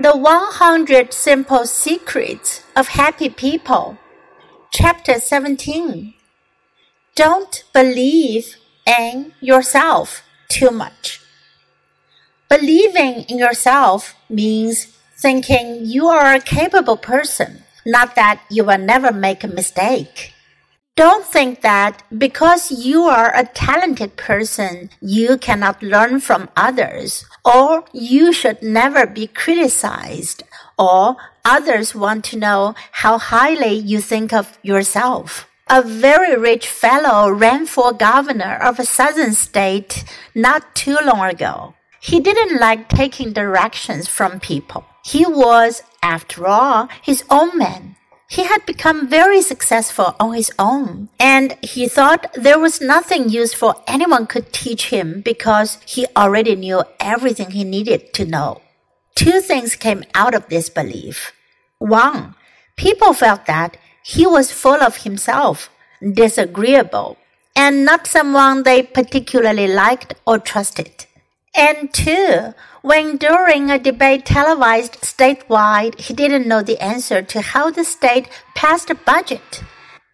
The 100 Simple Secrets of Happy People. Chapter 17. Don't believe in yourself too much. Believing in yourself means thinking you are a capable person, not that you will never make a mistake. Don't think that because you are a talented person, you cannot learn from others, or you should never be criticized, or others want to know how highly you think of yourself. A very rich fellow ran for governor of a southern state not too long ago. He didn't like taking directions from people. He was, after all, his own man. He had become very successful on his own, and he thought there was nothing useful anyone could teach him because he already knew everything he needed to know. Two things came out of this belief. One, people felt that he was full of himself, disagreeable, and not someone they particularly liked or trusted. And two, when during a debate televised statewide, he didn't know the answer to how the state passed a budget.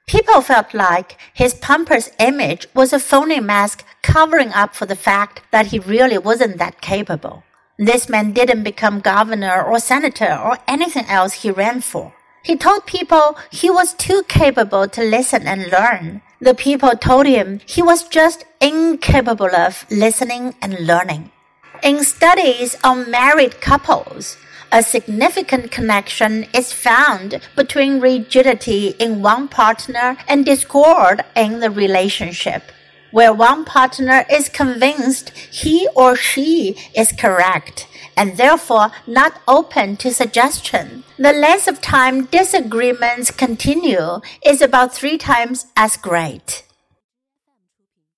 People felt like his pompous image was a phony mask covering up for the fact that he really wasn't that capable. This man didn't become governor or senator or anything else he ran for. He told people he was too capable to listen and learn. The people told him he was just incapable of listening and learning. In studies on married couples, a significant connection is found between rigidity in one partner and discord in the relationship. Where one partner is convinced he or she is correct and therefore not open to suggestion, the length of time disagreements continue is about three times as great.